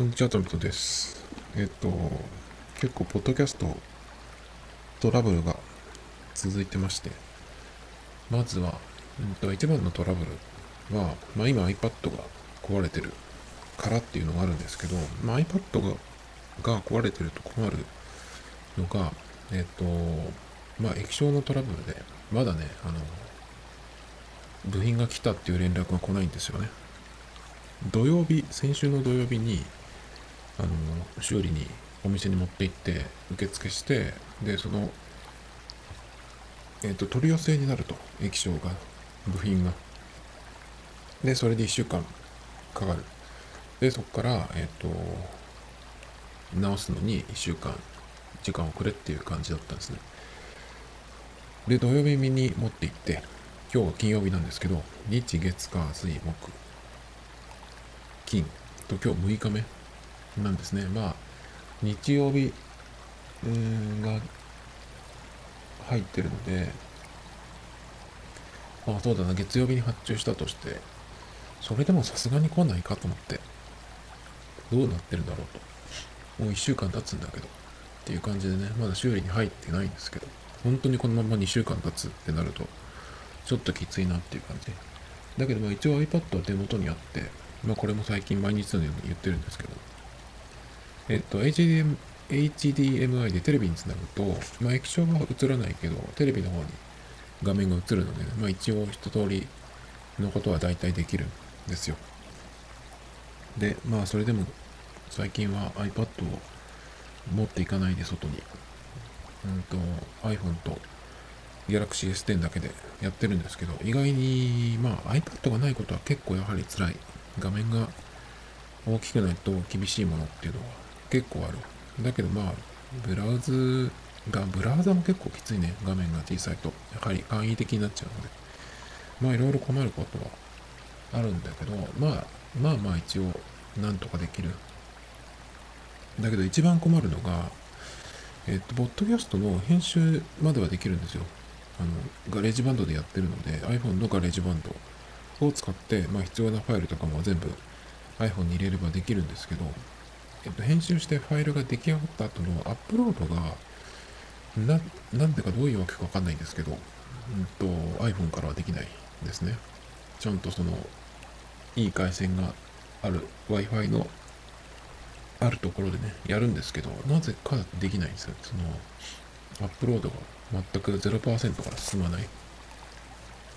こんにちは、トミトです。えっと、結構、ポッドキャストトラブルが続いてまして、まずは、うんと、一番のトラブルは、まあ、今 iPad が壊れてるからっていうのがあるんですけど、まあ、iPad がが壊れてると困るのが、えっと、まあ、液晶のトラブルで、まだね、あの、部品が来たっていう連絡が来ないんですよね。土曜日、先週の土曜日に、あの修理にお店に持って行って受付してでそのえっ、ー、と取り寄せになると液晶が部品が。でそれで1週間かかる。でそこからえっ、ー、と直すのに1週間時間をくれっていう感じだったんですね。で土曜日に持って行って今日は金曜日なんですけど日月火水木金と今日6日目なんですね。まあ、日曜日が入ってるので、ああ、そうだな、月曜日に発注したとして、それでもさすがに来ないかと思って、どうなってるんだろうと。もう1週間経つんだけど、っていう感じでね、まだ修理に入ってないんですけど、本当にこのまま2週間経つってなると、ちょっときついなっていう感じ。だけど、まあ一応 iPad は手元にあって、まあこれも最近毎日のように言ってるんですけど、えっと、HDM HDMI でテレビにつなぐと、まあ、液晶は映らないけど、テレビの方に画面が映るので、まあ、一応一通りのことは大体できるんですよ。で、まあ、それでも最近は iPad を持っていかないで外に、うんと、iPhone と Galaxy S10 だけでやってるんですけど、意外に、まあ、iPad がないことは結構やはり辛い。画面が大きくないと厳しいものっていうのは結構ある。だけどまあ、ブラウズが、ブラウザも結構きついね。画面が小さいと。やはり簡易的になっちゃうので。まあいろいろ困ることはあるんだけど、まあ、まあまあ一応、なんとかできる。だけど一番困るのが、えっと、ポッドキャストの編集まではできるんですよ。あの、ガレージバンドでやってるので、iPhone のガレージバンドを使って、まあ必要なファイルとかも全部 iPhone に入れればできるんですけど、えっと、編集してファイルが出来上がった後のアップロードが、な、なんでかどういうわけかわかんないんですけど、うんと、iPhone からはできないですね。ちゃんとその、いい回線がある Wi-Fi のあるところでね、やるんですけど、なぜかできないんですよ。その、アップロードが全く0%から進まない。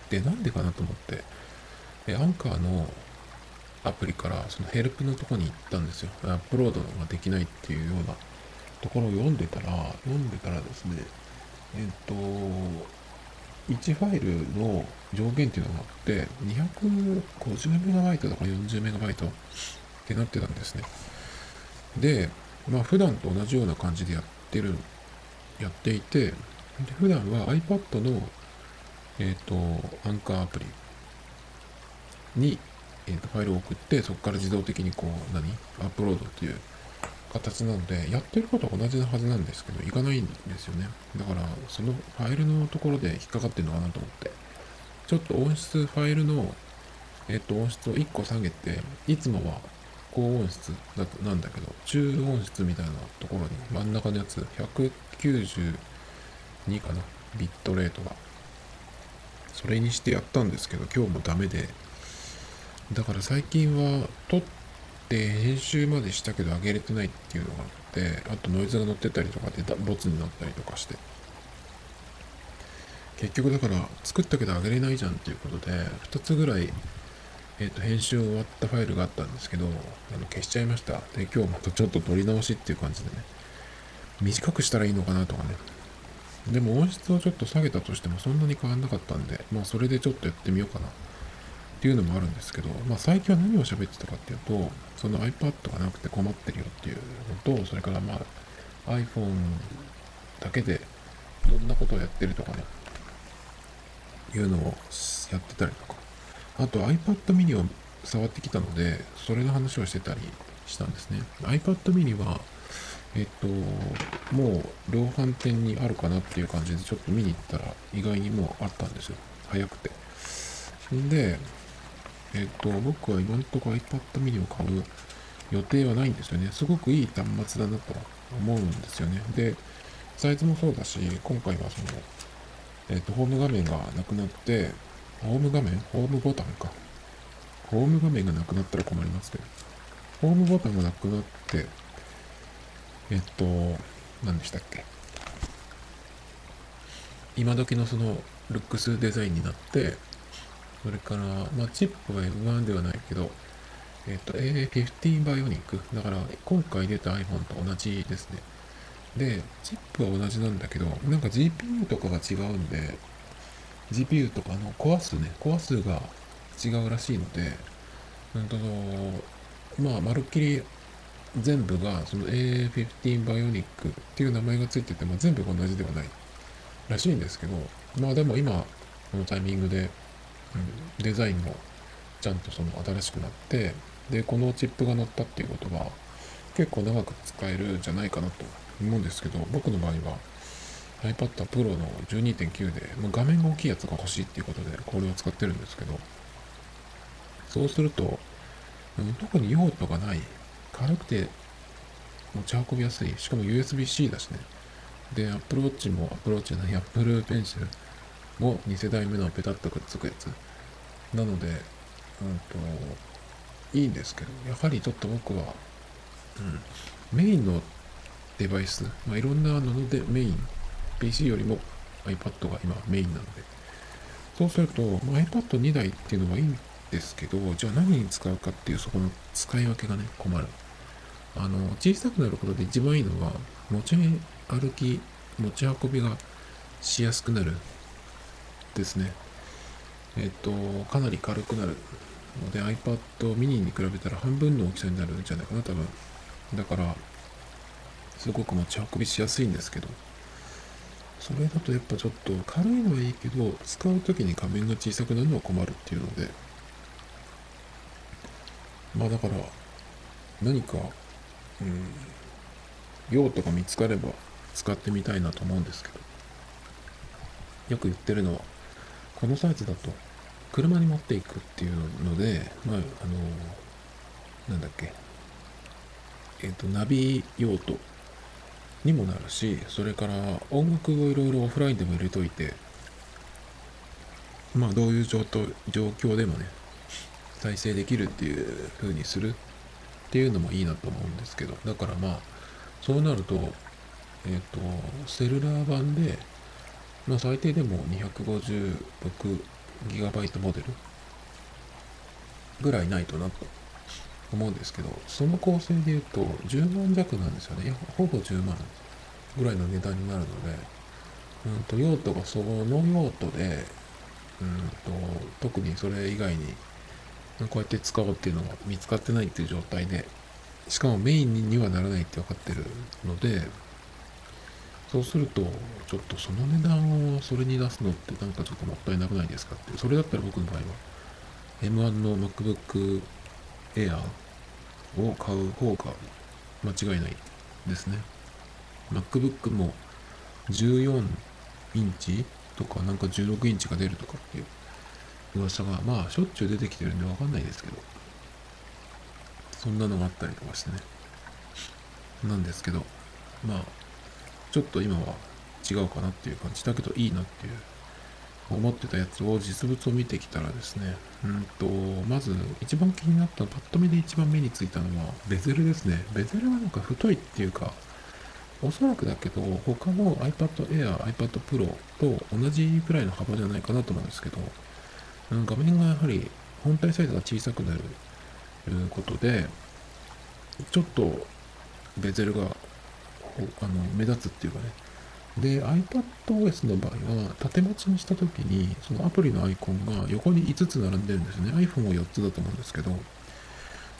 で、なんでかなと思って、え、アンカーのアプリからそのヘルプのとこに行ったんですよ。アップロードができないっていうようなところを読んでたら、読んでたらですね、えっと、1ファイルの上限っていうのがあって、250イトとか40イトってなってたんですね。で、まあ普段と同じような感じでやってる、やっていて、で普段は iPad の、えっ、と、アンカーアプリにえー、とファイルを送って、そこから自動的にこう、何？アップロードっていう形なので、やってることは同じなはずなんですけど、いかないんですよね。だから、そのファイルのところで引っかかってるのかなと思って、ちょっと音質、ファイルの、えっ、と、音質を1個下げて、いつもは高音質だとなんだけど、中音質みたいなところに真ん中のやつ、192かな、ビットレートが。それにしてやったんですけど、今日もダメで、だから最近は撮って編集までしたけど上げれてないっていうのがあってあとノイズが乗ってたりとかでボツになったりとかして。結局だから作ったけど上げれないじゃんっていうことで2つぐらいえ、ー、と編集終わったファイルがあったんですけどあの消しちゃいました。で今日またちょっと撮り直しっていう感じでね。短くしたらいいのかなとかね。でも音質をちょっと下げたとしてもそんなに変わんなかったんでまあそれでちょっとやってみようかな。っていうのもあるんですけど、まあ、最近は何を喋ってたかっていうと、その iPad がなくて困ってるよっていうのと、それからまあ iPhone だけでどんなことをやってるとかね、いうのをやってたりとか、あと iPad mini を触ってきたので、それの話をしてたりしたんですね。iPad mini は、えっと、もう量販店にあるかなっていう感じでちょっと見に行ったら意外にもうあったんですよ。早くて。んで、えっ、と、僕は今のところ iPad mini を買う予定はないんですよね。すごくいい端末だなと思うんですよね。で、サイズもそうだし、今回はその、えっ、と、ホーム画面がなくなって、ホーム画面？ホームボタンか。ホーム画面がなくなったら困りますけど。ホームボタンがなくなって、えっと、何でしたっけ？今時のその、ルックスデザインになって、それから、まあ、チップは M1 ではないけど、えっと、A15 バイオニック。だから、今回出た iPhone と同じですね。で、チップは同じなんだけど、なんか GPU とかが違うんで、GPU とかのコア数ね、コア数が違うらしいので、うんと、まあ、まるっきり全部がその A15 バイオニックっていう名前がついてて、まあ、全部同じではないらしいんですけど、まあでも今、このタイミングで、デザインもちゃんとその新しくなって、で、このチップが乗ったっていうことは、結構長く使えるんじゃないかなと思うんですけど、僕の場合は iPad Pro の12.9で、もう画面が大きいやつが欲しいっていうことで、これを使ってるんですけど、そうすると、特に用途がない、軽くて持ち運びやすい、しかも USB-C だしね。で、Apple Watch も Apple Watch じゃない、Apple Pencil も2世代目のペタッとくっつくやつ。なので、うんと、いいんですけど、やはりちょっと僕は、うん、メインのデバイス、まあ、いろんなのでメイン、PC よりも iPad が今メインなので、そうすると、まあ、iPad2 台っていうのはいいんですけど、じゃあ何に使うかっていうそこの使い分けがね、困る。あの、小さくなることで一番いいのは、持ち歩き、持ち運びがしやすくなるですね。えっと、かなり軽くなるので iPad mini に比べたら半分の大きさになるんじゃないかな、多分。だから、すごく持ち運びしやすいんですけど、それだとやっぱちょっと軽いのはいいけど、使う時に画面が小さくなるのは困るっていうので、まあだから、何か、うん、用途が見つかれば使ってみたいなと思うんですけど、よく言ってるのは、このサイズだと車に持っていくっていうので、まあ、あの、なんだっけ、えっ、ー、と、ナビ用途にもなるし、それから音楽をいろいろオフラインでも入れといて、まあ、どういう状況でもね、再生できるっていう風にするっていうのもいいなと思うんですけど、だからまあ、そうなると、えっ、ー、と、セルラー版で、まあ最低でも 256GB モデルぐらいないとなと思うんですけど、その構成で言うと10万弱なんですよね。ほぼ10万ぐらいの値段になるので、うんと用途がその用途で、うんと特にそれ以外にこうやって使おうっていうのが見つかってないっていう状態で、しかもメインにはならないって分かってるので、そうすると、ちょっとその値段をそれに出すのってなんかちょっともったいなくないですかって。それだったら僕の場合は、M1 の MacBook Air を買う方が間違いないですね。MacBook も14インチとかなんか16インチが出るとかっていう噂がまあしょっちゅう出てきてるんでわかんないですけど、そんなのがあったりとかしてね。なんですけど、まあちょっと今は違うかなっていう感じだけどいいなっていう思ってたやつを実物を見てきたらですね、うんと、まず一番気になったパッと見で一番目についたのはベゼルですね。ベゼルはなんか太いっていうか、おそらくだけど、他の iPad Air、iPad Pro と同じくらいの幅じゃないかなと思うんですけど、画面がやはり本体サイズが小さくなることで、ちょっとベゼルがあの目立つっていうかね。で、iPadOS の場合は、縦持ちにしたときに、そのアプリのアイコンが横に5つ並んでるんですね。iPhone は4つだと思うんですけど、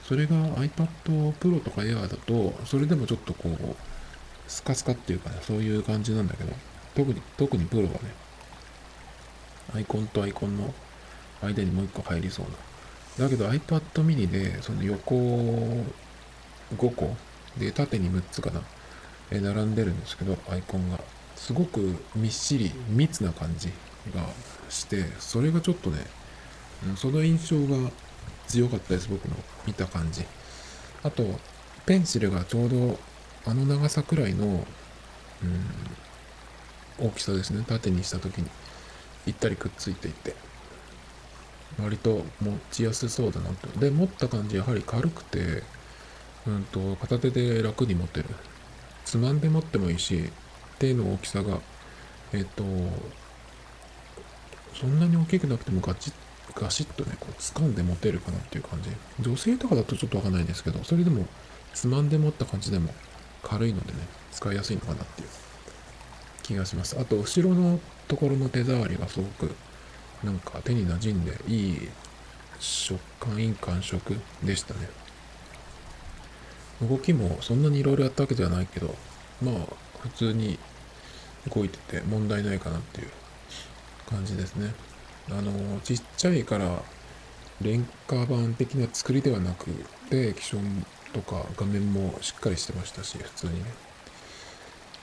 それが iPad Pro とか Air だと、それでもちょっとこう、スカスカっていうかね、そういう感じなんだけど、特に、特にプロはね、アイコンとアイコンの間にもう1個入りそうな。だけど iPad mini で、その横5個で縦に6つかな。並んでるんですけど、アイコンが。すごくみっしり、密な感じがして、それがちょっとね、その印象が強かったです、僕の見た感じ。あと、ペンシルがちょうどあの長さくらいの、うん、大きさですね。縦にした時に、ぴったりくっついていて、割と持ちやすそうだなと。で、持った感じ、やはり軽くて、うんと、片手で楽に持てる。つまんで持ってもいいし、手の大きさが、えっ、と、そんなに大きくなくてもガチガシッとね、こう掴んで持てるかなっていう感じ。女性とかだとちょっとわかんないんですけど、それでもつまんで持った感じでも軽いのでね、使いやすいのかなっていう気がします。あと、後ろのところの手触りがすごく、なんか手に馴染んでいい食感、いい感触でしたね。動きもそんなにいろいろやったわけではないけど、まあ、普通に動いてて問題ないかなっていう感じですね。あの、ちっちゃいから廉価版的な作りではなくて、液晶とか画面もしっかりしてましたし、普通にね。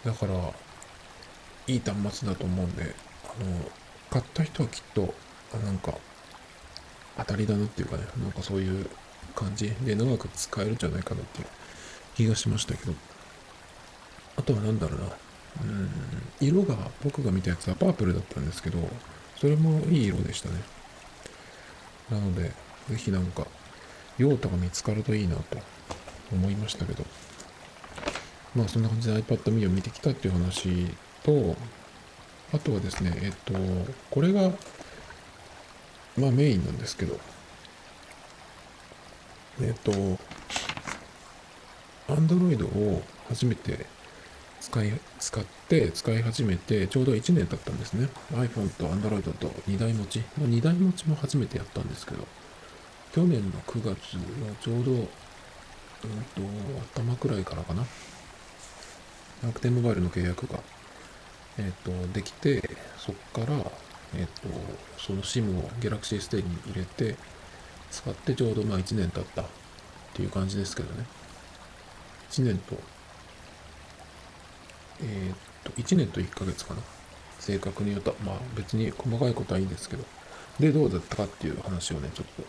だから、いい端末だと思うんで、あの、買った人はきっと、なんか、当たりだなっていうかね、なんかそういう感じで長く使えるんじゃないかなっていう気がしましたけど。あとは何だろうな。うん、色が、僕が見たやつはパープルだったんですけど、それもいい色でしたね。なので、ぜひなんか、用途が見つかるといいなと思いましたけど、まあそんな感じで iPad mini を見てきたっていう話と、あとはですね、えっと、これが、まあメインなんですけど、えっと、Android を初めて使い、使って使い始めてちょうど1年経ったんですね。iPhone と Android と2台持ち。まあ、2台持ちも初めてやったんですけど、去年の9月のちょうど、うんと、頭くらいからかな。楽天モバイルの契約が、えっ、と、できて、そっから、えっ、と、その SIM を Galaxy S10 に入れて、使ってちょうどまあ1年経ったっていう感じですけどね。1年とえー、っと、1年と1ヶ月かな。正確に言うと、まあ別に細かいことはいいんですけど。で、どうだったかっていう話をね、ちょっと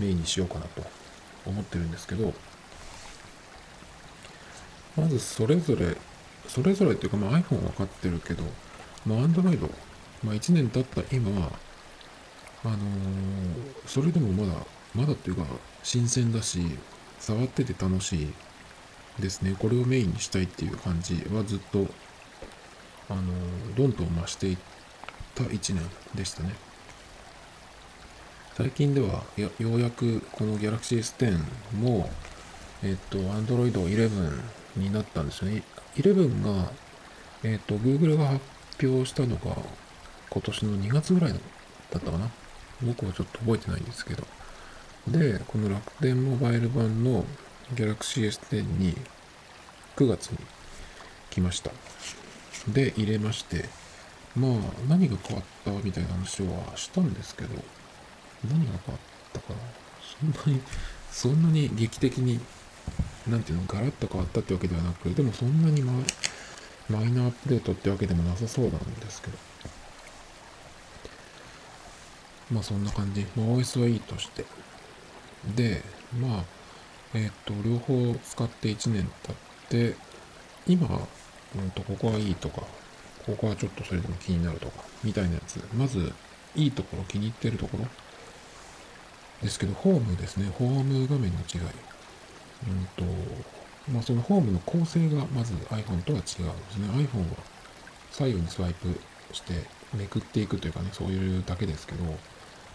メインにしようかなと思ってるんですけど、まずそれぞれ、それぞれっていうか、まあ iPhone は分かってるけど、まあ Android、まあ1年経った今は、あのー、それでもまだ、まだっていうか、新鮮だし、触ってて楽しいですね。これをメインにしたいっていう感じはずっと、あの、どんどん増していった1年でしたね。最近ではようやくこの Galaxy S10 も、えっと、Android 11になったんですよね。11が、えっと、Google が発表したのが今年の2月ぐらいだったかな。僕はちょっと覚えてないんですけど。で、この楽天モバイル版の Galaxy S10 に9月に来ました。で、入れまして、まあ、何が変わったみたいな話はしたんですけど、何が変わったかな？そんなに、そんなに劇的に、なんていうの、ガラッと変わったってわけではなく、でもそんなにママイナーアップデートってわけでもなさそうなんですけど。まあそんな感じ。まあ OS はいいとして。で、まあ、えっ、と、両方使って1年経って、今、うんと、ここはいいとか、ここはちょっとそれでも気になるとか、みたいなやつ。まず、いいところ、気に入ってるところ。ですけど、ホームですね。ホーム画面の違い。うんと、まあ、そのホームの構成がまず iPhone とは違うんですね。iPhone は左右にスワイプしてめくっていくというかね、そういうだけですけど、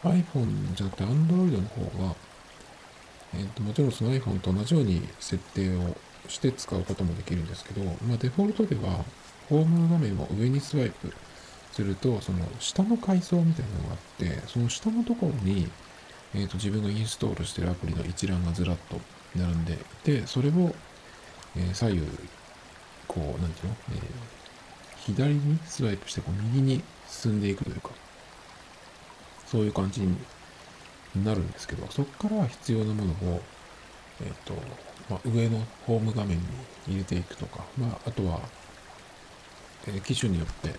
iPhone じゃなくて Android の方がえーと、もちろんその iPhone と同じように設定をして使うこともできるんですけど、まあ、デフォルトではホーム画面を上にスワイプすると、その下の階層みたいなのがあって、その下のところに、えーと、自分がインストールしてるアプリの一覧がずらっと並んでいて、それを、えー、左右、こう、なんていうの、えー、左にスワイプしてこう右に進んでいくというか、そういう感じになるんですけど、そこから必要なものを、えっ、と、まあ、上のホーム画面に入れていくとか、まあ、あとは、えー、機種によって、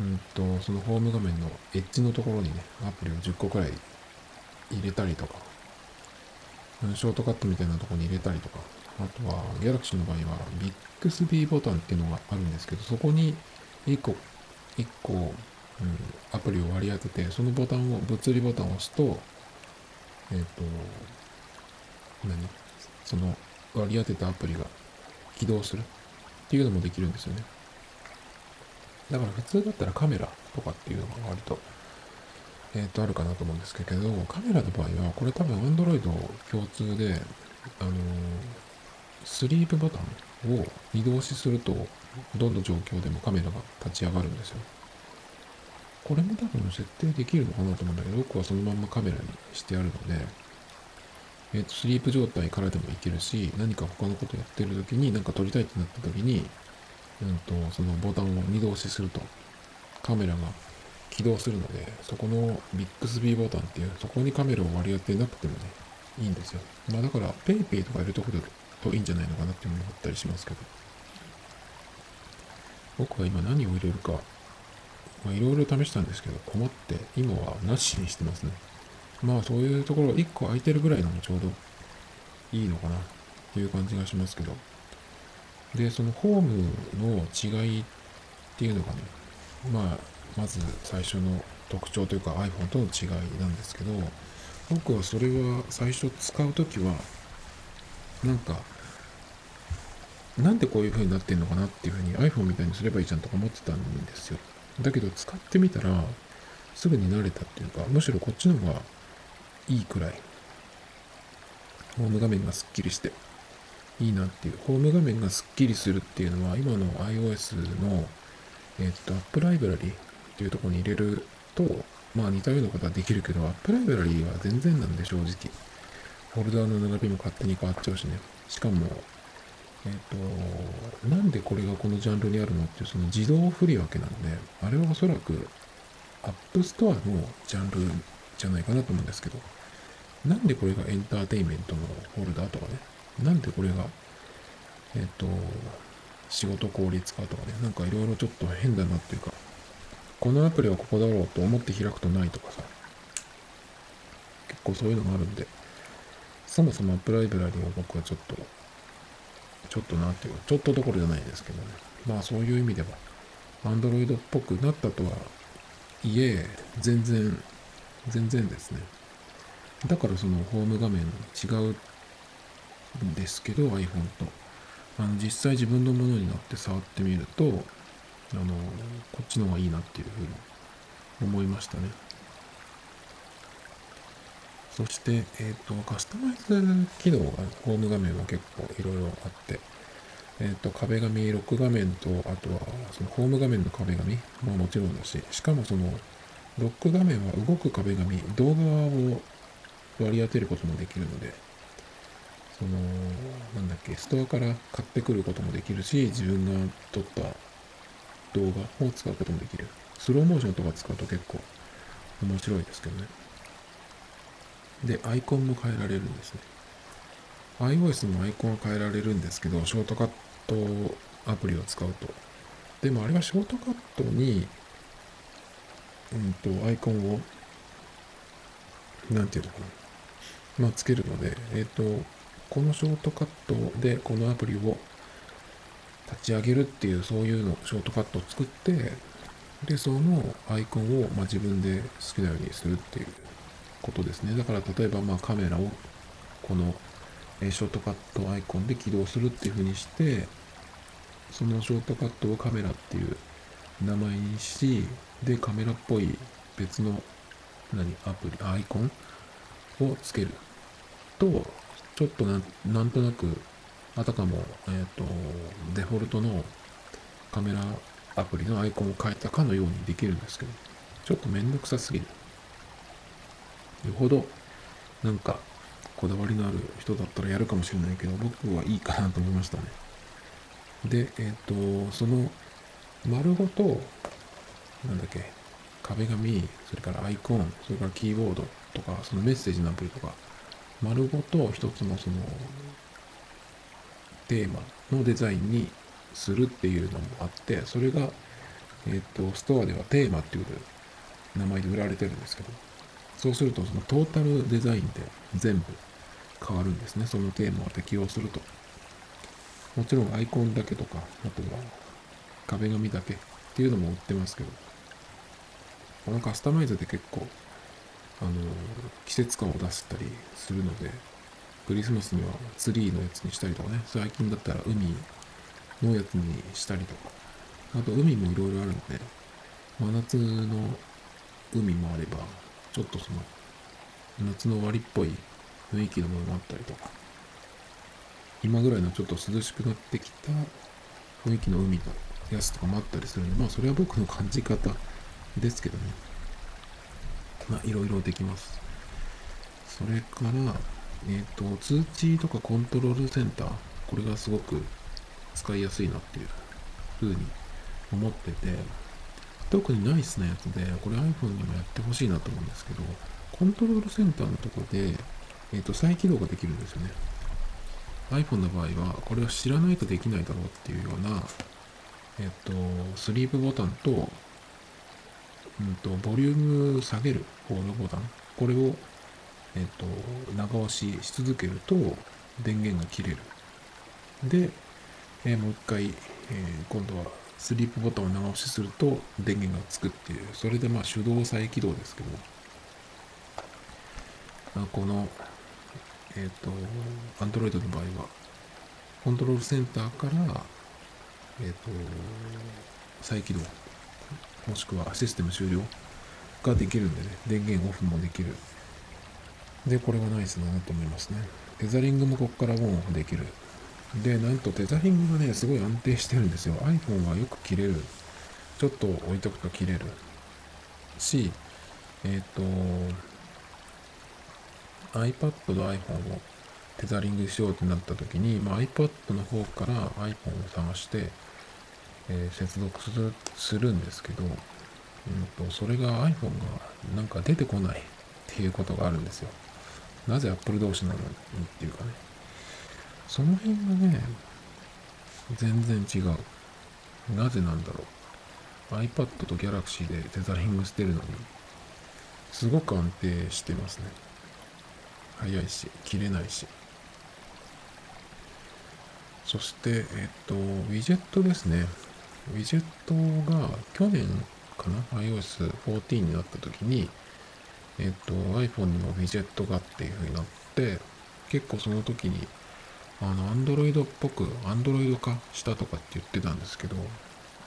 うんと、そのホーム画面のエッジのところにね、アプリを10個くらい入れたりとか、ショートカットみたいなところに入れたりとか、あとは、ギャラクシーの場合は、ビックスビーボタンっていうのがあるんですけど、そこに1個、1個、アプリを割り当てて、そのボタンを、物理ボタンを押すと、えっ、ー、と、何？その割り当てたアプリが起動するっていうのもできるんですよね。だから普通だったらカメラとかっていうのが割と、えっ、ー、と、あるかなと思うんですけど、カメラの場合は、これ多分 Android 共通で、あのー、スリープボタンを移動しすると、どんな状況でもカメラが立ち上がるんですよ。これも多分設定できるのかなと思うんだけど、僕はそのまんまカメラにしてあるので、えっ、ー、と、スリープ状態からでもいけるし、何か他のことやってる時に、なんか撮りたいってなった時に、うんと、そのボタンを二度押しすると、カメラが起動するので、そこのビックスビーボタンっていう、そこにカメラを割り当てなくてもね、いいんですよ。まあだから、PayPay とかやるとこだといいんじゃないのかなって思ったりしますけど。僕は今何を入れるか、まあいろいろ試したんですけど、困って、今はなしにしてますね。まあそういうところ1個空いてるぐらいのもちょうどいいのかなという感じがしますけど。で、そのホームの違いっていうのがね、まあ、まず最初の特徴というか iPhone との違いなんですけど、僕はそれは最初使うときは、なんか、なんでこういう風になってんのかなっていう風に iPhone みたいにすればいいじゃんとか思ってたんですよ。だけど使ってみたら、すぐに慣れたっていうか、むしろこっちの方がいいくらい、ホーム画面がスッキリして、いいなっていう、ホーム画面がスッキリするっていうのは、今の iOS の、えっと、App ライブラリーっていうところに入れると、まあ似たようなことはできるけど、App ライブラリーは全然なんで、正直。フォルダーの並びも勝手に変わっちゃうしね。しかも、えっ、と、なんでこれがこのジャンルにあるのっていう、その自動振り分けなんで、あれはおそらく、App Store のジャンルじゃないかなと思うんですけど、なんでこれがエンターテインメントのフォルダとかね、なんでこれが、えっ、ー、と、仕事効率化とかね、なんかいろいろちょっと変だなっていうか、このアプリはここだろうと思って開くとないとかさ、結構そういうのがあるんで、そもそもアップライブラリを僕はちょっと、ちょっとなんていう、ちょっとどころじゃないですけどね。まあそういう意味では、Android っぽくなったとはいえ、全然全然ですね。だからそのホーム画面違うんですけど iPhone と。あの実際自分のものになって触ってみると、あの、こっちの方がいいなっていうふうに思いましたね。そして、えっ、と、カスタマイズ機能が、ホーム画面は結構いろいろあって、えっ、と、壁紙、ロック画面と、あとは、そのホーム画面の壁紙ももちろんだし、しかもその、ロック画面は動く壁紙、動画を割り当てることもできるので、その、なんだっけ、ストアから買ってくることもできるし、自分が撮った動画を使うこともできる。スローモーションとか使うと結構面白いですけどね。で、アイコンも変えられるんですね。iOS もアイコンは変えられるんですけど、ショートカットアプリを使うと。でもあれはショートカットにうんと、アイコンを、なんていうのかな。まあ、つけるので、えっ、ー、と、このショートカットでこのアプリを立ち上げるっていう、そういうの、ショートカットを作って、で、そのアイコンを、まあ、自分で好きなようにするっていうことですね。だから、例えば、まあ、カメラを、この、ショートカットアイコンで起動するっていうふうにして、そのショートカットをカメラっていう名前にし、で、カメラっぽい別の、何、アプリ、アイコンをつけると、ちょっとなんとなく、あたかも、えっ、ー、と、デフォルトのカメラアプリのアイコンを変えたかのようにできるんですけど、ちょっとめんどくさすぎる。よほど、なんか、こだわりのある人だったらやるかもしれないけど、僕はいいかなと思いましたね。で、えっ、ー、と、その、丸ごと、なんだっけ、壁紙、それからアイコン、それからキーボードとか、そのメッセージのアプリとか、丸ごと一つのその、テーマのデザインにするっていうのもあって、それが、えっ、ー、と、ストアではテーマっていう名前で売られてるんですけど、そうするとそのトータルデザインで全部変わるんですね。そのテーマを適用すると。もちろんアイコンだけとか、あとは壁紙だけっていうのも売ってますけど、このカスタマイズで結構、あの、季節感を出せたりするので、クリスマスにはツリーのやつにしたりとかね、最近だったら海のやつにしたりとか、あと海もいろいろあるんで、真夏の海もあれば、ちょっとその、夏の終わりっぽい雰囲気のものもあったりとか、今ぐらいのちょっと涼しくなってきた雰囲気の海のやつとかもあったりするんで、まあそれは僕の感じ方ですけどね。まあいろいろできます。それから、えっ、ー、と、通知とかコントロールセンター、これがすごく使いやすいなっていう風に思ってて、特にナイスなやつで、これ iPhone にもやってほしいなと思うんですけど、コントロールセンターのとこで、えっ、ー、と、再起動ができるんですよね。iPhone の場合は、これを知らないとできないだろうっていうような、えっ、ー、と、スリープボタンと、うんと、ボリューム下げるホールボタン、これを、えっ、ー、と、長押しし続けると、電源が切れる。で、えもう一回、え今度はスリープボタンを長押しすると電源がつくっていう、それでまあ手動再起動ですけど、まあ、この、えっ、ー、と、Android の場合は、コントロールセンターから、えっ、ー、と、再起動、もしくはシステム終了ができるんでね、電源オフもできる。で、これがナイスだなと思いますね。テザリングもここからオンオフできる。で、なんとテザリングがね、すごい安定してるんですよ。iPhone はよく切れる。ちょっと置いとくと切れる。し、えっ、ー、と、iPad と iPhone をテザリングしようってなった時に、まあ、iPad の方から iPhone を探して、えー、接続するするんですけど、うんと、それが iPhone がなんか出てこないっていうことがあるんですよ。なぜ Apple 同士なのにっていうかね。その辺がね、全然違う。なぜなんだろう。iPad と Galaxy でテザリングしてるのに、すごく安定してますね。早いし、切れないし。そして、えっと、ウィジェットですね。ウィジェットが去年かな ?iOS14 になった時に、えっと、iPhone にもウィジェットがっていう風になって、結構その時にあの、アンドロイドっぽく、アンドロイド化したとかって言ってたんですけど、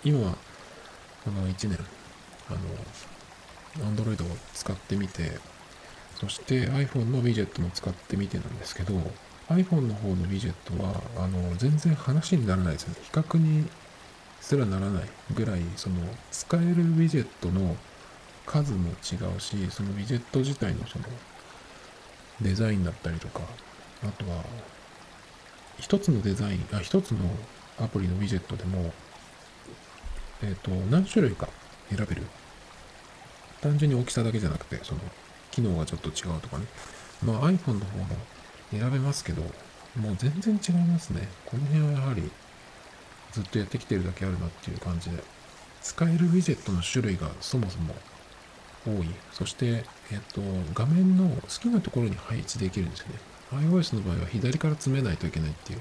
今は、この1年、あの、アンドロイドを使ってみて、そして iPhone のウィジェットも使ってみてなんですけど、iPhone の方のウィジェットは、あの、全然話にならないですよね。比較にすらならないぐらい、その、使えるウィジェットの数も違うし、そのウィジェット自体のその、デザインだったりとか、あとは、一つのデザイン、あ、一つのアプリのウィジェットでも、えっ、ー、と、何種類か選べる。単純に大きさだけじゃなくて、その、機能がちょっと違うとかね。まあ iPhone の方も選べますけど、もう全然違いますね。この辺はやはり、ずっとやってきてるだけあるなっていう感じで。使えるウィジェットの種類がそもそも多い。そして、えっ、ー、と、画面の好きなところに配置できるんですよね。iOS の場合は左から詰めないといけないっていう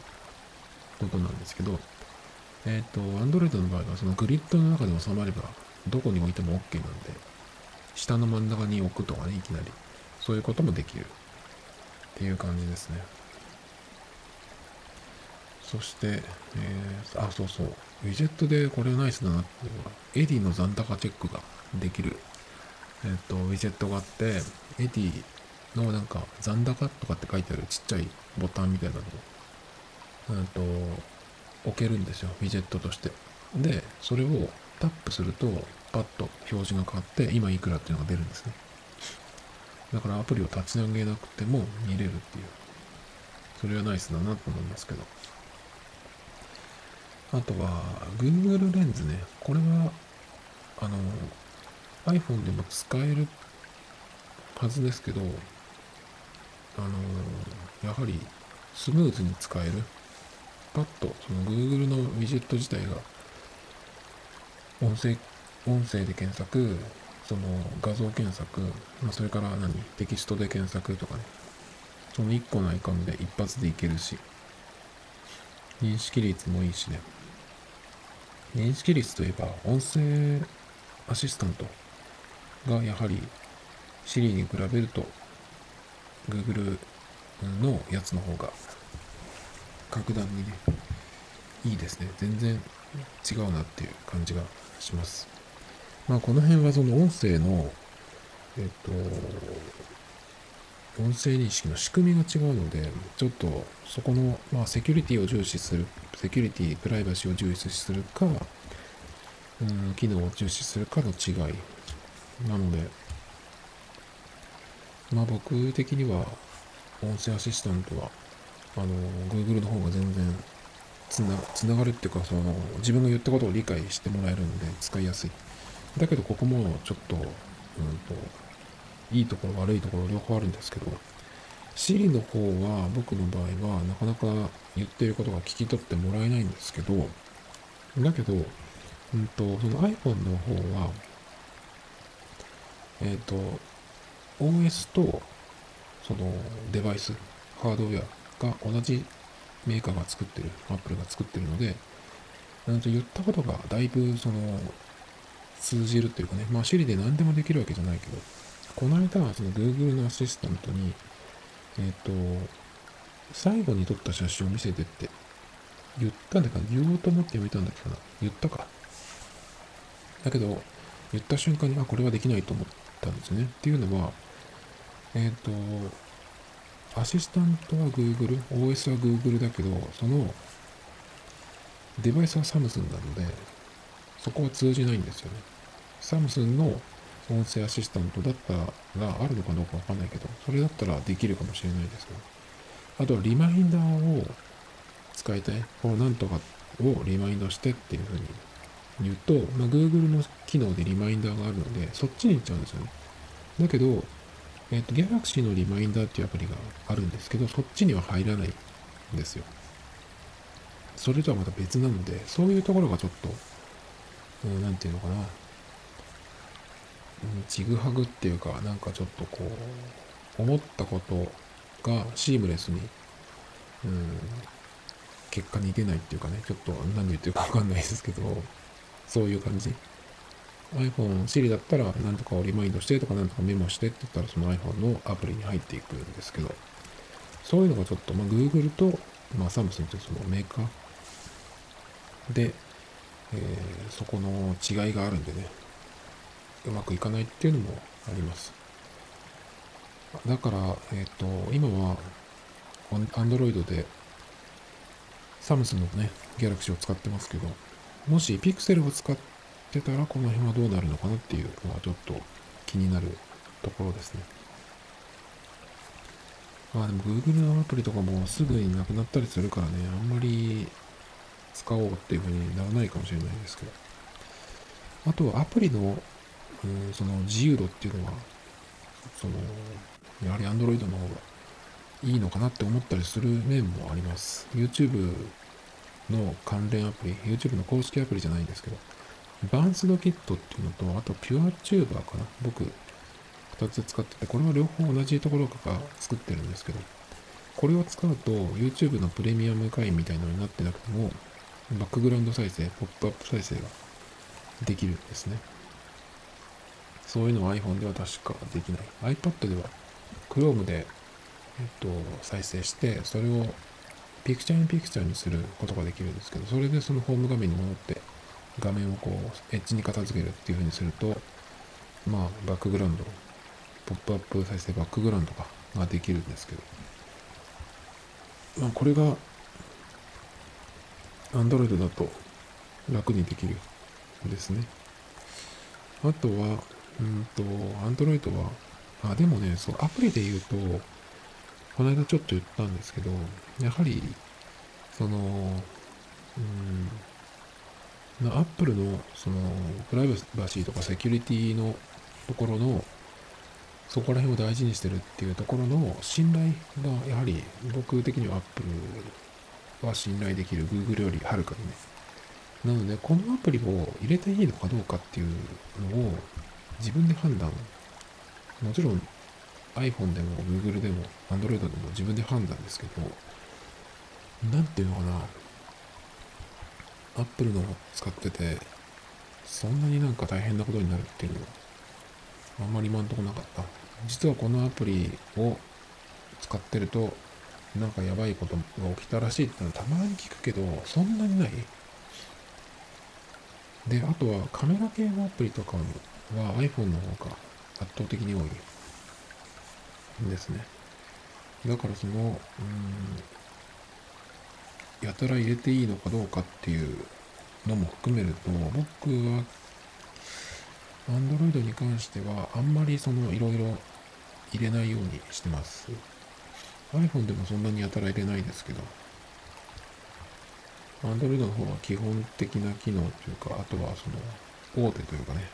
ことなんですけど、えっ、ー、と、Android の場合はそのグリッドの中で収まればどこに置いても OK なんで、下の真ん中に置くとかね、いきなり。そういうこともできる。っていう感じですね。そして、えー、あ、そうそう。ウィジェットでこれナイスだなっていうのは、 Edy の残高チェックができる、えっ、ー、と、ウィジェットがあって、 Edy のなんか残高とかって書いてあるちっちゃいボタンみたいなのを、うんと、置けるんですよ。ウィジェットとして。で、それをタップすると、パッと表示が変わって、今いくらっていうのが出るんですね。だからアプリを立ち上げなくても見れるっていう。それはナイスだなと思いますけど。あとは、Google レンズね。これは、あの、iPhone でも使えるはずですけど、あのー、やはりスムーズに使える。パッと、その Google のウィジェット自体が、音声、音声で検索、その画像検索、まあ、それから何テキストで検索とかね、その1個のアイコンで一発でいけるし、認識率もいいしね。認識率といえば、音声アシスタントがやはり Siri に比べると Google のやつの方が格段にね、いいですね。全然違うなっていう感じがします。まあこの辺はその音声の、えっと、音声認識の仕組みが違うので、ちょっとそこの、まあ、セキュリティを重視する、セキュリティ、プライバシーを重視するか、うん、機能を重視するかの違い。なので、まあ僕的には、音声アシスタントは、あの、Google の方が全然つなつながるっていうか、その、自分が言ったことを理解してもらえるので使いやすい。だけど、ここもちょっと、うんと、いいところ悪いところ両方あるんですけど Siri の方は僕の場合はなかなか言っていることが聞き取ってもらえないんですけどだけど、うんと、その iPhone の方はえっ、ー、と OS とそのデバイスハードウェアが同じメーカーが作ってる Apple が作ってるのでなんと言ったことがだいぶその通じるというかねまあ Siri で何でもできるわけじゃないけどこの間は、その Google のアシスタントに、えっ、ー、と、最後に撮った写真を見せてって言ったんだか言おうと思ってやめたんだっけかな言ったか。だけど、言った瞬間に、あ、これはできないと思ったんですね。っていうのは、えっ、ー、と、アシスタントは Google、OS は Google だけど、そのデバイスはサムスンなので、そこは通じないんですよね。サムスンの音声アシスタントだったらあるのかどうかわかんないけど、それだったらできるかもしれないですけど。あとはリマインダーを使いたい。このなんとかをリマインドしてっていうふうに言うと、まあ、Google の機能でリマインダーがあるので、そっちに行っちゃうんですよね。だけど、えっ、ー、と、Galaxy のリマインダーっていうアプリがあるんですけど、そっちには入らないんですよ。それとはまた別なので、そういうところがちょっと、うん、なんていうのかな。ちぐはぐっていうか、なんかちょっとこう、思ったことがシームレスに、うん、結果に出ないっていうかね、ちょっと何言ってるかわかんないですけど、そういう感じ。iPhone、Siri だったら、なんとかをリマインドしてとか、なんとかメモしてって言ったら、その iPhone のアプリに入っていくんですけど、そういうのがちょっと、まあ、Google と、まあ、サムスンというそのメーカーで、えー、そこの違いがあるんでね、うまくいかないっていうのもあります。だから、えっ、ー、と、今は、Android で、サムスンのね、Galaxy を使ってますけど、もし Pixel を使ってたら、この辺はどうなるのかなっていうのはちょっと気になるところですね。まあでも Google のアプリとかもすぐになくなったりするからね、あんまり使おうっていう風にならないかもしれないですけど。あとはアプリのうん、その自由度っていうのは、その、やはり Android の方がいいのかなって思ったりする面もあります。YouTube の関連アプリ、YouTube の公式アプリじゃないんですけど、バンスドキットっていうのと、あと PureTuber かな？僕、2つ使ってて、これは両方同じところが作ってるんですけど、これを使うと YouTube のプレミアム会員みたいなのになってなくても、バックグラウンド再生、ポップアップ再生ができるんですね。そういうのは iPhone では確かできない。iPad では Chrome で、えっと、再生して、それをピクチャーにピクチャーにすることができるんですけど、それでそのホーム画面に戻って、画面をこう、エッジに片付けるっていう風にすると、まあ、バックグラウンド、ポップアップ再生バックグラウンドかができるんですけど、まあ、これが、Android だと楽にできるんですね。あとは、うんと、Android は、あ、でもね、そう、アプリで言うと、この間ちょっと言ったんですけど、やはり、その、うん、アップルの、その、プライバシーとかセキュリティのところの、そこら辺を大事にしてるっていうところの信頼が、やはり僕的にはアップルは信頼できる Google よりはるかにね。なので、このアプリを入れていいのかどうかっていうのを自分で判断、もちろん iPhone でも Google でも Android でも自分で判断ですけど、なんていうのかな、Apple のを使ってて、そんなになんか大変なことになるっていうのは、あんまり今んとこなかった。実はこのアプリを使ってると、なんかやばいことが起きたらしいってのはたまに聞くけど、そんなにないで、あとはカメラ系のアプリとかは iPhone の方が圧倒的に多いですね。だからその、うん、やたら入れていいのかどうかっていうのも含めると、僕は Android に関してはあんまりそのいろいろ入れないようにしてます。iPhone でもそんなにやたら入れないですけど、Android の方は基本的な機能というか、あとはその大手というかね、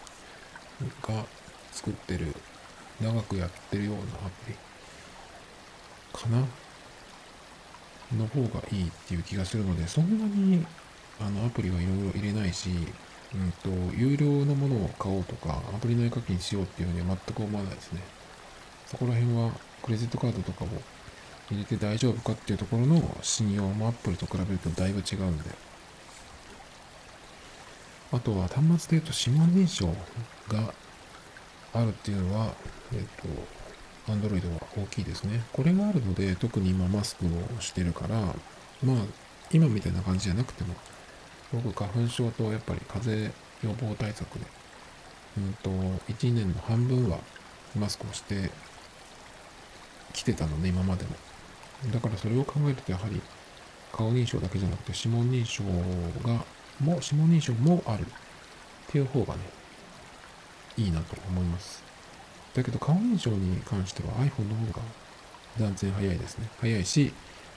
が作ってる、長くやってるようなアプリかなの方がいいっていう気がするので、そんなにあのアプリはいろいろ入れないし、うんと、有料のものを買おうとか、アプリ内課金しようっていうふうには全く思わないですね。そこら辺はクレジットカードとかを入れて大丈夫かっていうところの信用もアップルと比べるとだいぶ違うんで。あとは端末で言うと指紋認証があるっていうのは、えっ、と、Android は大きいですね。これがあるので、特に今マスクをしてるから、まあ、今みたいな感じじゃなくても、僕花粉症とやっぱり風邪予防対策で、うんと、1年の半分はマスクをしてきてたので、今までも。だからそれを考えるとやはり顔認証だけじゃなくて指紋認証が、も、指紋認証もあるっていう方がね、いいなと思います。だけど顔認証に関しては iPhone の方が断然早いですね。早いし、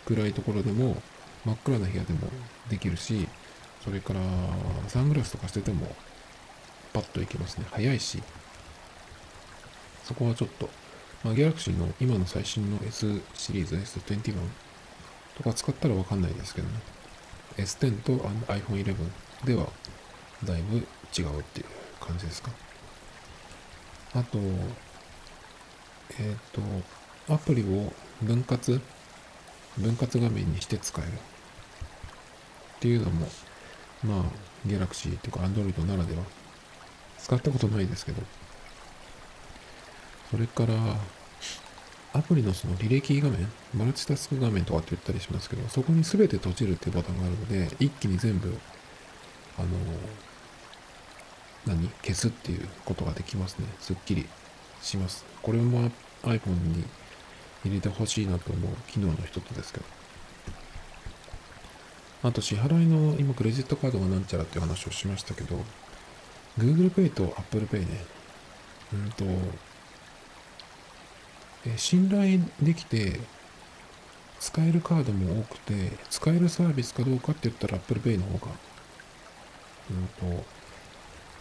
暗いところでも真っ暗な部屋でもできるし、それからサングラスとかしててもパッといけますね。早いし、そこはちょっとまあ、ギャラクシーの今の最新の S シリーズ S21 とか使ったらわかんないですけどね。S10 と iPhone 11ではだいぶ違うっていう感じですか。あと、えっ、ー、と、アプリを分割、分割画面にして使えるっていうのも、まあ、ギャラクシーっていうか Android ならでは使ったことないですけど、それから、アプリのその履歴画面、マルチタスク画面とかって言ったりしますけど、そこに全て閉じるっていうボタンがあるので、一気に全部、あの、何消すっていうことができますね。すっきりします。これも iPhone に入れてほしいなと思う機能の一つですけど。あと支払いの今クレジットカードがなんちゃらって話をしましたけど、Google Pay と Apple Pay ね、うんと、え信頼できて使えるカードも多くて使えるサービスかどうかって言ったら Apple Pay の方がうんと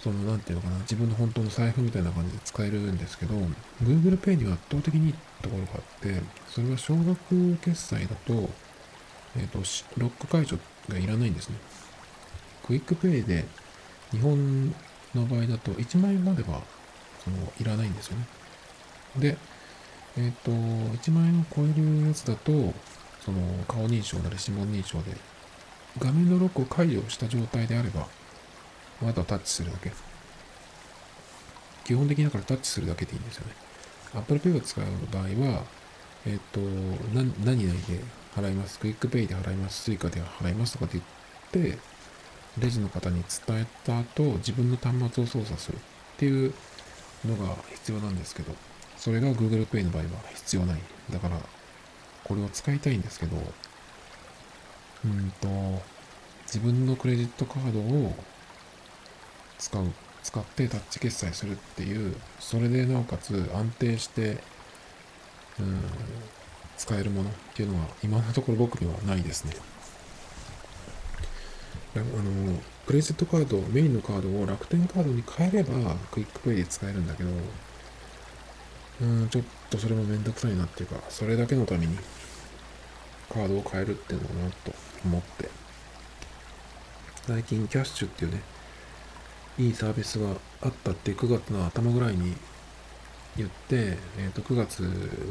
そのなんていうのかな自分の本当の財布みたいな感じで使えるんですけど Google Pay には圧倒的にいいところがあってそれは少額決済だとえっ、ー、とロック解除がいらないんですね。QUICPay で日本の場合だと1万円まではそのいらないんですよね。でえっ、ー、と、1万円を超えるやつだと、その顔認証なり指紋認証で、画面のロックを解除した状態であれば、あとはタッチするだけ。基本的だからタッチするだけでいいんですよね。Apple Pay を使う場合は、えっ、ー、と、何、々で払います。 QUICPay で払います。 Suica で払いますとかって言って、レジの方に伝えた後、自分の端末を操作するっていうのが必要なんですけど、それが Google Pay の場合は必要ない。だから、これを使いたいんですけど、うんと、自分のクレジットカードを使う、使ってタッチ決済するっていう、それでなおかつ安定して、うん、使えるものっていうのは今のところ僕にはないですね。あの、クレジットカード、メインのカードを楽天カードに変えれば QUICPay で使えるんだけど、うん、ちょっとそれもめんどくさいなっていうか、それだけのためにカードを変えるっていうのかなと思って。最近 Kyash っていうね、いいサービスがあったって9月の頭ぐらいに言って、えー、と9月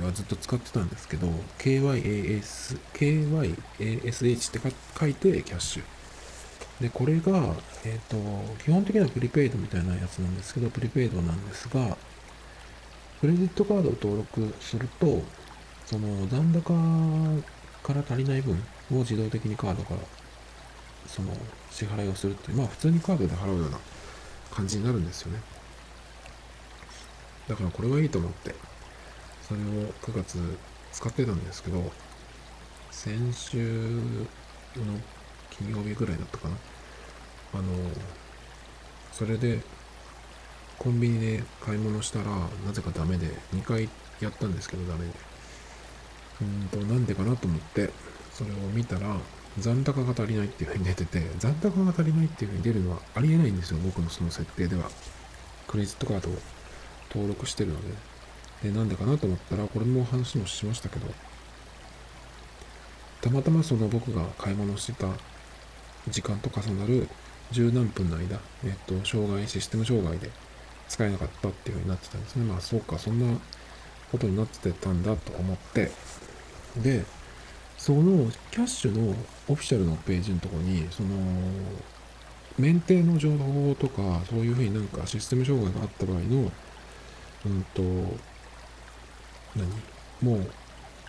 はずっと使ってたんですけど KYAS KYASH って書いてキャッシュ。でこれが、えーと、基本的にはプリペイドみたいなやつなんですけどプリペイドなんですがクレジットカードを登録するとその残高から足りない分を自動的にカードからその支払いをするっていうまあ普通にカードで払うような感じになるんですよねだからこれはいいと思って、それを9月使ってたんですけど、先週の金曜日ぐらいだったかな。あの、それで、コンビニで買い物したら、なぜかダメで、2回やったんですけどダメで。うんと、なんでかなと思って、それを見たら、残高が足りないっていうふうに出てて、残高が足りないっていうふうに出るのはありえないんですよ、僕のその設定では。クレジットカードを登録してるので、で、なんでかなと思ったら、これも話もしましたけど、たまたまその僕が買い物してた時間と重なる十何分の間、えっと、障害、システム障害で使えなかったっていう風になってたんですね。まあ、そうか、そんなことになってたんだと思って、で、そのキャッシュのオフィシャルのページのとこに、その、免停の情報とか、そういうふうになんかシステム障害があった場合のうんと、何？もう、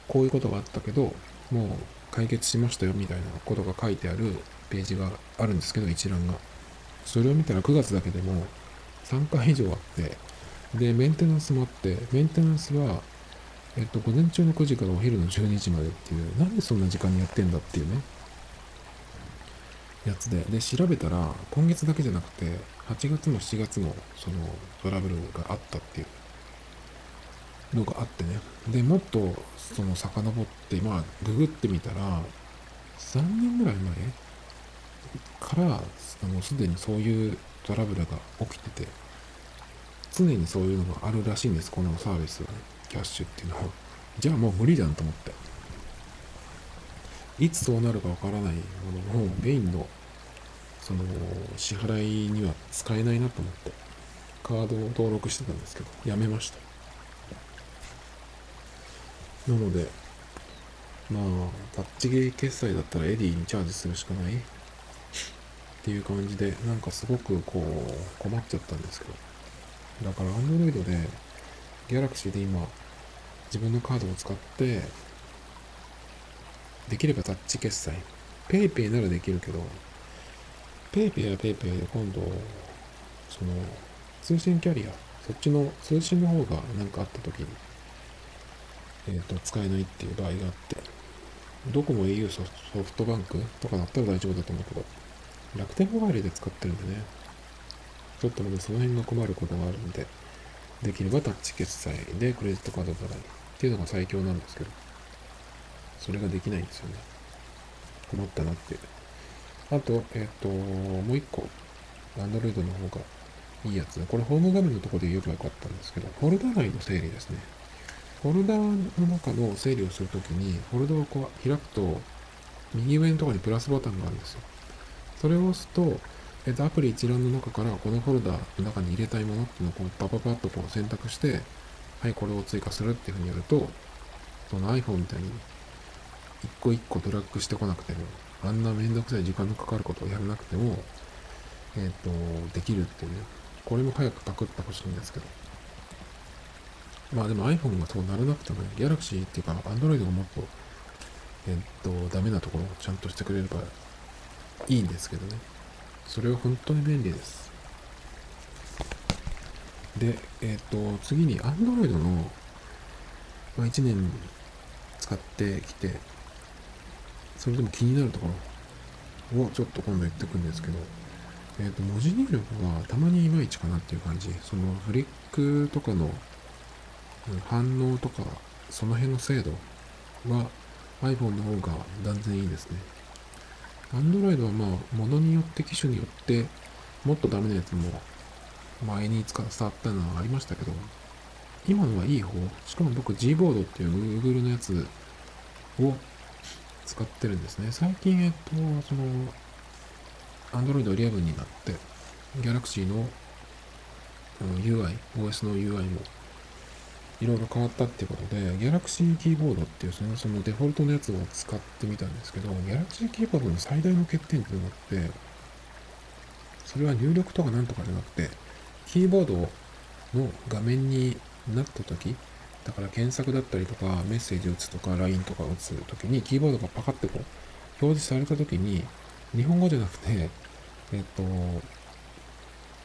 こういうことがあったけど、もう解決しましたよみたいなことが書いてあるページがあるんですけど、一覧が。それを見たら9月だけでも3回以上あって、で、メンテナンスもあって、メンテナンスは、えっと、午前中の9時からお昼の12時までっていう、なんでそんな時間にやってんだっていうね、やつで、で、調べたら、今月だけじゃなくて、8月も7月も、その、トラブルがあったっていうのがあってね。で、もっとその遡って、まあ、ググってみたら、3年ぐらい前から、あの、すでにそういうトラブルが起きてて、常にそういうのがあるらしいんです、このサービスはね。キャッシュっていうのは。じゃあもう無理じゃんと思って。いつそうなるかわからないものをメインのその支払いには使えないなと思ってカードを登録してたんですけどやめましたなので、まあ、タッチゲー決済だったらエディにチャージするしかないっていう感じで、なんかすごくこう、困っちゃったんですけど。だから Android で、Galaxy で今、自分のカードを使って、できればタッチ決済。PayPay ならできるけど、PayPay は PayPay で今度、その、通信キャリア、そっちの通信の方が何かあった時に、えーと、使えないっていう場合があって、どこも au ソフトバンクとかだったら大丈夫だと思うけど、楽天モバイルで使ってるんでね、ちょっとまだその辺が困ることがあるんで、できればタッチ決済でクレジットカード払いっていうのが最強なんですけど、それができないんですよね。困ったなって。あと、えっ、と、もう一個、Android の方がいいやつ。これホーム画面のとこで言えばよかったんですけど、フォルダ内の整理ですね。フォルダの中の整理をするときに、フォルダをこう開くと、右上のところにプラスボタンがあるんですよ。それを押すと、えっと、アプリ一覧の中からこのフォルダの中に入れたいものっていうのをこうパパパッとこう選択して、はい、これを追加するっていうふうにやると、その iPhone みたいに一個一個ドラッグしてこなくても、あんなめんどくさい時間のかかることをやらなくても、えっ、と、できるっていうね。これも早くパクってほしいんですけど。まあでも iPhone がそうならなくても、Galaxy っていうか Android がもっと、えっと、ダメなところをちゃんとしてくれればいいんですけどね。それは本当に便利です。で、えっと、次に Android の、まあ、1年使ってきて、それでも気になるところをちょっと今度言ってくんですけど、えっ、と、文字入力がたまにいまいちかなっていう感じ。そのフリックとかの反応とか、その辺の精度は iPhone の方が断然いいですね。Android はまあ、ものによって機種によって、もっとダメなやつも前に使ったのはありましたけど、今のはいい方。しかも僕 Gboard っていう Google のやつを使ってるんですね。最近、えっと、その、Android 11になって、Galaxy の UI、OS の UI もいろいろ変わったっていうことで、Galaxy キーボードっていうそのそのデフォルトのやつを使ってみたんですけど、Galaxy キーボードの最大の欠点っていうのがあって、それは入力とかなんとかじゃなくて、キーボードの画面になった時、だから検索だったりとか、メッセージ打つとか、LINE とか打つ時に、キーボードがパカってこう、表示された時に、日本語じゃなくて、えっと、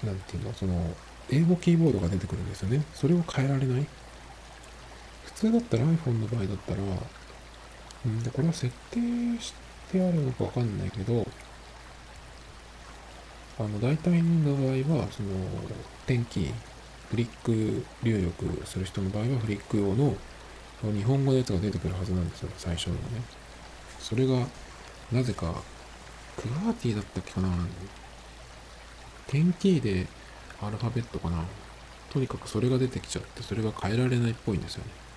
なんていうの、その、英語キーボードが出てくるんですよね。それを変えられない。普通だったら iPhone の場合だったら、んで、これは設定してあるのかわかんないけど、あの、大体の場合は、その、天気、フリック入力する人の場合は、フリック用の日本語のやつが出てくるはずなんですよ、最初のね。それが、なぜか、クワーティーだったっけかな天気でアルファベットかなとにかくそれが出てきちゃって、それが変えられないっぽいんですよね。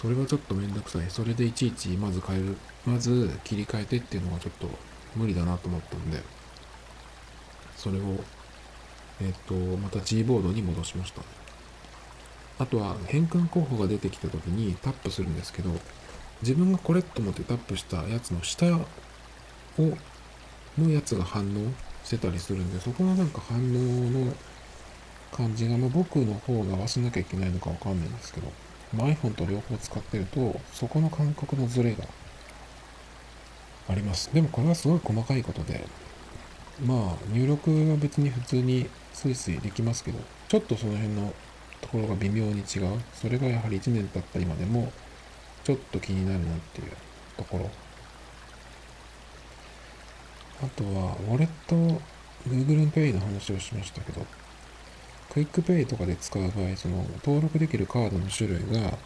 それはちょっとめんどくさい。それでいちいちまず変える、まず切り替えてっていうのがちょっと無理だなと思ったんで、それをえっ、と、また G ボードに戻しました。あとは変換候補が出てきた時にタップするんですけど、自分がこれと思ってタップしたやつの下を、のやつが反応してたりするんで、そこのなんか反応の感じが、まあ、僕の方が合わせなきゃいけないのかわかんないんですけど、iPhone と両方使ってると、そこの感覚のズレがあります。でもこれはすごい細かいことで、まあ入力は別に普通にスイスイできますけど、ちょっとその辺のところが微妙に違う。それがやはり1年経った今でも、ちょっと気になるなっていうところ。あとは、ウォレット、Google Pay の話をしましたけど、 QUICPay とかで使う場合、その登録できるカードの種類が、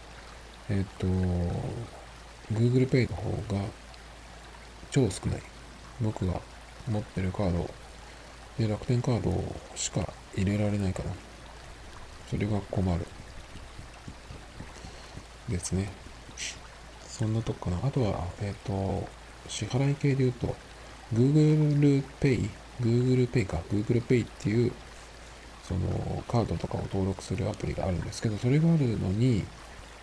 えっ、と、Google Pay の方が超少ない。僕が持ってるカードで、楽天カードしか入れられないかな。それが困る。ですね。そんなとこかな。あとは、えっ、と、支払い系で言うと、Google Pay、Google Pay か、Google Pay っていう、その、カードとかを登録するアプリがあるんですけど、それがあるのに、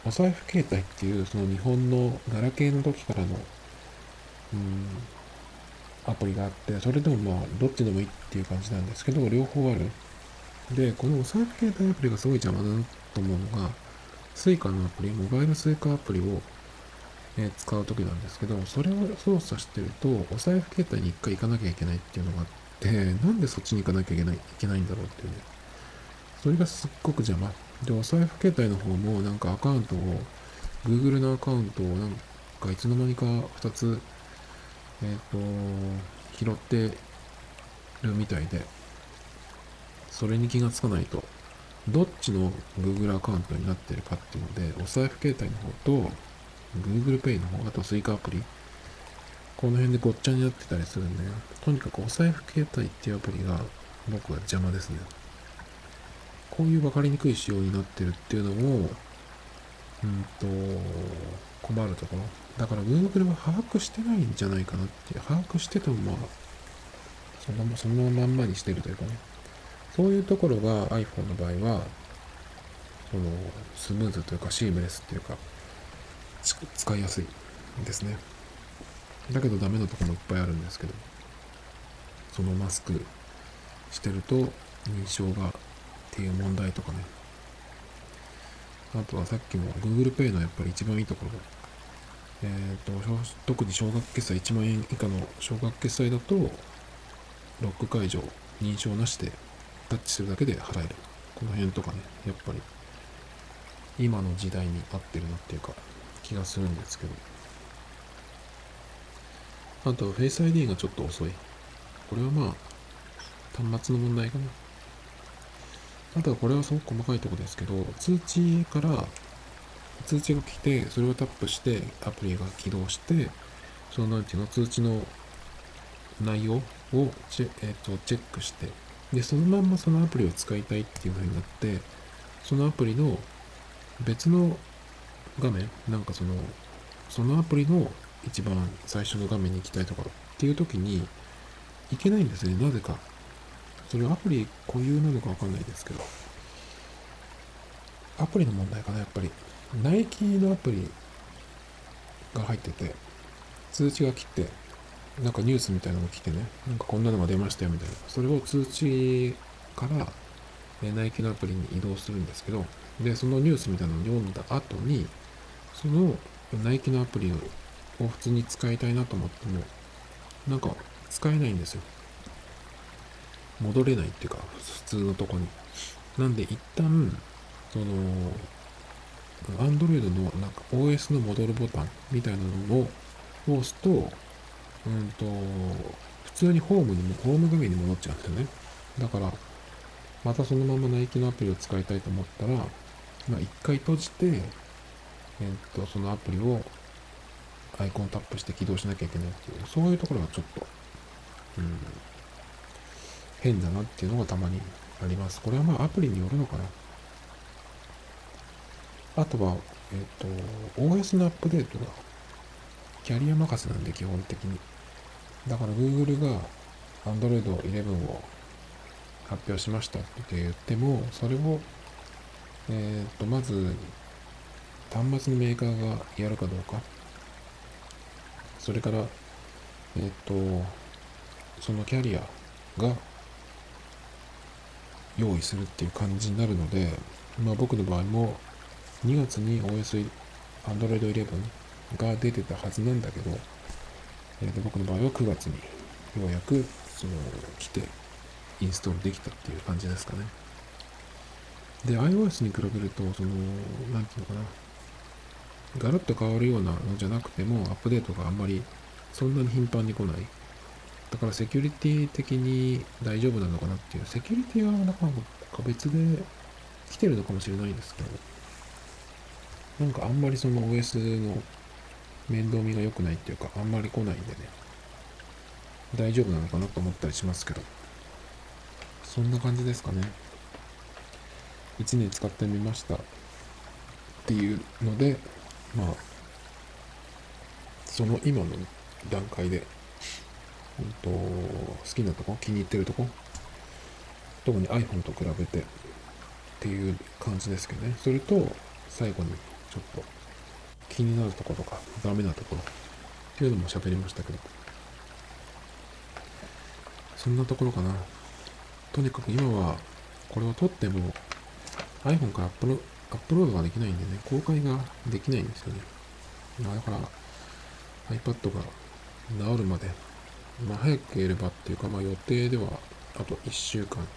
お財布携帯っていう、その日本のガラケーの時からの、うん、アプリがあって、それでもまあ、どっちでもいいっていう感じなんですけど、両方ある。で、このお財布携帯アプリがすごい邪魔だなと思うのが、Suica のアプリ、モバイル Suica アプリを、え使うときなんですけど、それを操作してると、お財布携帯に一回行かなきゃいけないっていうのがあって、なんでそっちに行かなきゃいけないいけないんだろうっていうね。それがすっごく邪魔。で、お財布携帯の方もなんかアカウントを、Google のアカウントをなんかいつの間にか2つえっ、ー、と、拾ってるみたいで、それに気がつかないと、どっちの Google アカウントになってるかっていうので、お財布携帯の方と、Google Pay の方、あと Suica アプリ、この辺でごっちゃになってたりするんで、とにかくお財布携帯っていうアプリが僕は邪魔ですね。こういう分かりにくい仕様になってるっていうのも、うんと、困るところ。だから Google は把握してないんじゃないかなっていう。把握しててもまあ、そのそのまんまにしてるというかね。そういうところが iPhone の場合は、そのスムーズというかシームレスっていうか、使いやすいですね。だけどダメなとこもいっぱいあるんですけど、そのマスクしてると認証がっていう問題とかね、あとはさっきも Google Pay のやっぱり一番いいところえっ、ー、と、特に少額決済1万円以下の少額決済だと、ロック解除、認証なしでタッチするだけで払える。この辺とかね、やっぱり今の時代に合ってるなっていうか気がするんですけど。あと、Face ID がちょっと遅い。これはまあ、端末の問題かな。あとはこれはすごく細かいとこですけど、通知から通知が来て、それをタップして、アプリが起動して、そのなんていうの、通知の内容をチェ,、えーと、チェックして、で、そのまんまそのアプリを使いたいっていう風になって、そのアプリの別の画面、なんかその、そのアプリの一番最初の画面に行きたいところっていう時に、行けないんですね、なぜか。それアプリ固有なのかわかんないですけど。アプリの問題かな、やっぱり。ナイキのアプリが入ってて、通知が来て、なんかニュースみたいなのが来てね、なんかこんなのが出ましたよみたいな。それを通知から、えナイキのアプリに移動するんですけど、で、そのニュースみたいなのを読んだ後に、そのナイキのアプリを普通に使いたいなと思っても、なんか使えないんですよ。戻れないっていうか、普通のとこに。なんで一旦、その、Android のなんか OS の戻るボタンみたいなのを押すと、うんと、普通にホームにも、ホーム画面に戻っちゃうんですよね。だから、またそのままナイキのアプリを使いたいと思ったら、まあ一回閉じて、えっと、そのアプリをアイコンタップして起動しなきゃいけないっていう、そういうところがちょっと、うん、変だなっていうのがたまにあります。これはまあアプリによるのかな。あとは、えっ、と、OS のアップデートがキャリア任せなんで基本的に。だから Google が Android 11を発表しましたって言っても、それを、えっ、と、まず、端末のメーカーがやるかどうか。それから、えっ、と、そのキャリアが用意するっていう感じになるので、まあ僕の場合も2月に OS Android 11が出てたはずなんだけど、えー、と僕の場合は9月にようやくその来てインストールできたっていう感じですかね。で、iOS に比べると、その、なんていうのかな、ガラッと変わるようなのじゃなくても、アップデートがあんまりそんなに頻繁に来ない。だからセキュリティ的に大丈夫なのかなっていう、セキュリティはなかなか別で来てるのかもしれないんですけど、なんかあんまりその OS の面倒見が良くないっていうか、あんまり来ないんでね、大丈夫なのかなと思ったりしますけど、そんな感じですかね。1年使ってみましたっていうので、まあ、その今の段階で、んと、好きなとこ、気に入ってるとこ、特に iPhone と比べてっていう感じですけどね。それと、最後にちょっと気になるところとか、ダメなところっていうのも喋りましたけど、そんなところかな。とにかく今は、これを撮っても iPhone からアップロアップロードができないんでね、公開ができないんですよね。だから iPad が治るまで、まあ早ければっていうか、まあ予定ではあと1週間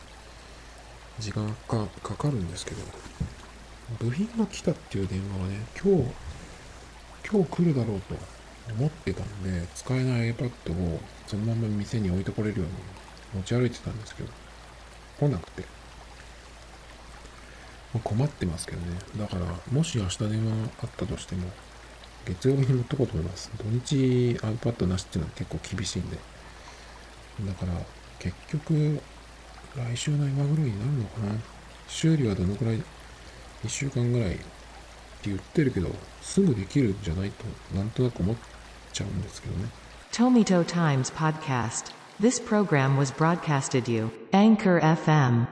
時間がかかるんですけど、部品が来たっていう電話はね、今日、今日来るだろうと思ってたんで、使えない iPad をそのまま店に置いてこれるように持ち歩いてたんですけど、来なくて。ま困ってますけどね。だから、もし明日電話あったとしても、月曜日に持ってこうと思います。土日 iPad なしっていうのは結構厳しいんで。だから、結局、来週の今頃になるのかな？修理はどのくらい、1週間ぐらいって言ってるけど、すぐできるんじゃないと、なんとなく思っちゃうんですけどね。Tomito Times Podcast. This program was broadcasted you, Anchor FM.